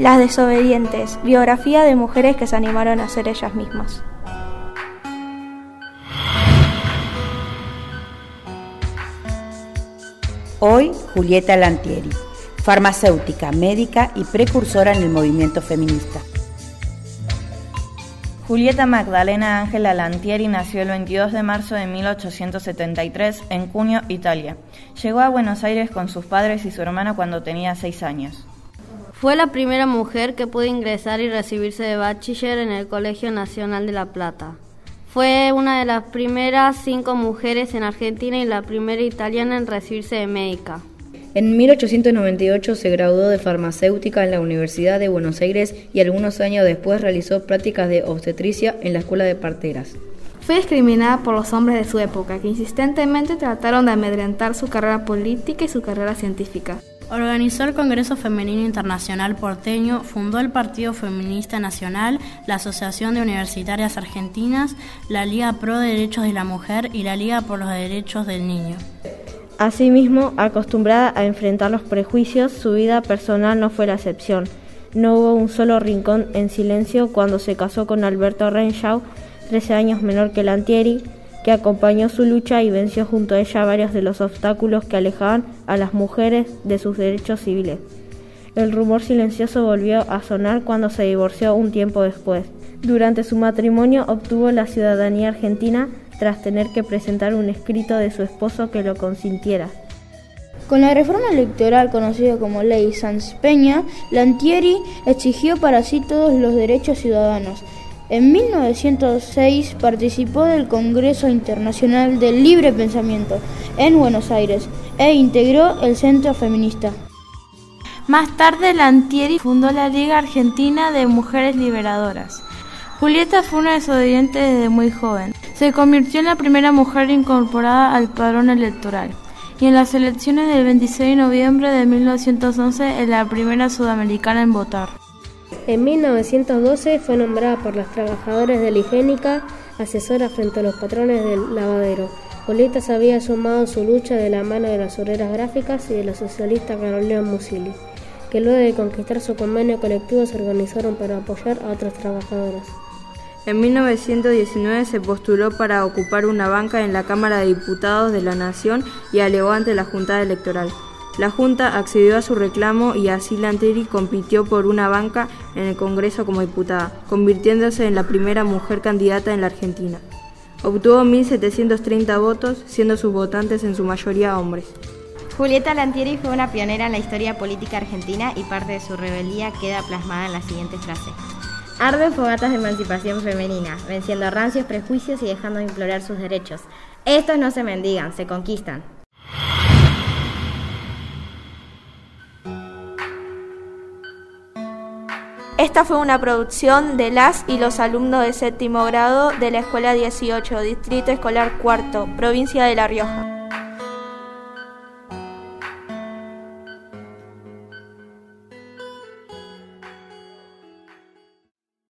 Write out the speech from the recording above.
Las desobedientes, biografía de mujeres que se animaron a ser ellas mismas. Hoy, Julieta Lantieri, farmacéutica, médica y precursora en el movimiento feminista. Julieta Magdalena Ángela Lantieri nació el 22 de marzo de 1873 en Cuneo, Italia. Llegó a Buenos Aires con sus padres y su hermana cuando tenía seis años. Fue la primera mujer que pudo ingresar y recibirse de bachiller en el Colegio Nacional de La Plata. Fue una de las primeras cinco mujeres en Argentina y la primera italiana en recibirse de médica. En 1898 se graduó de farmacéutica en la Universidad de Buenos Aires y algunos años después realizó prácticas de obstetricia en la Escuela de Parteras. Fue discriminada por los hombres de su época, que insistentemente trataron de amedrentar su carrera política y su carrera científica. Organizó el Congreso Femenino Internacional porteño, fundó el Partido Feminista Nacional, la Asociación de Universitarias Argentinas, la Liga Pro Derechos de la Mujer y la Liga por los Derechos del Niño. Asimismo, acostumbrada a enfrentar los prejuicios, su vida personal no fue la excepción. No hubo un solo rincón en silencio cuando se casó con Alberto Renshaw, 13 años menor que Lantieri, que acompañó su lucha y venció junto a ella varios de los obstáculos que alejaban a las mujeres de sus derechos civiles. El rumor silencioso volvió a sonar cuando se divorció un tiempo después. Durante su matrimonio obtuvo la ciudadanía argentina tras tener que presentar un escrito de su esposo que lo consintiera. Con la reforma electoral conocida como Ley Sanz Peña, Lantieri exigió para sí todos los derechos ciudadanos. En 1906 participó del Congreso Internacional del Libre Pensamiento en Buenos Aires e integró el Centro Feminista. Más tarde, Lantieri fundó la Liga Argentina de Mujeres Liberadoras. Julieta fue una desobediente desde muy joven. Se convirtió en la primera mujer incorporada al padrón electoral y en las elecciones del 26 de noviembre de 1911 en la primera sudamericana en votar. En 1912 fue nombrada por las trabajadoras de la higiénica asesora frente a los patrones del lavadero. Julieta se había sumado su lucha de la mano de las obreras gráficas y de la socialista Carolina Musili, que luego de conquistar su convenio colectivo se organizaron para apoyar a otras trabajadoras. En 1919 se postuló para ocupar una banca en la Cámara de Diputados de la Nación y alegó ante la Junta Electoral. La Junta accedió a su reclamo y así Lanteri compitió por una banca en el Congreso como diputada, convirtiéndose en la primera mujer candidata en la Argentina. Obtuvo 1.730 votos, siendo sus votantes en su mayoría hombres. Julieta Lantieri fue una pionera en la historia política argentina y parte de su rebeldía queda plasmada en la siguiente frase. Arden fogatas de emancipación femenina, venciendo rancios prejuicios y dejando de implorar sus derechos. Estos no se mendigan, se conquistan. Esta fue una producción de las y los alumnos de séptimo grado de la Escuela 18, Distrito Escolar Cuarto, Provincia de La Rioja.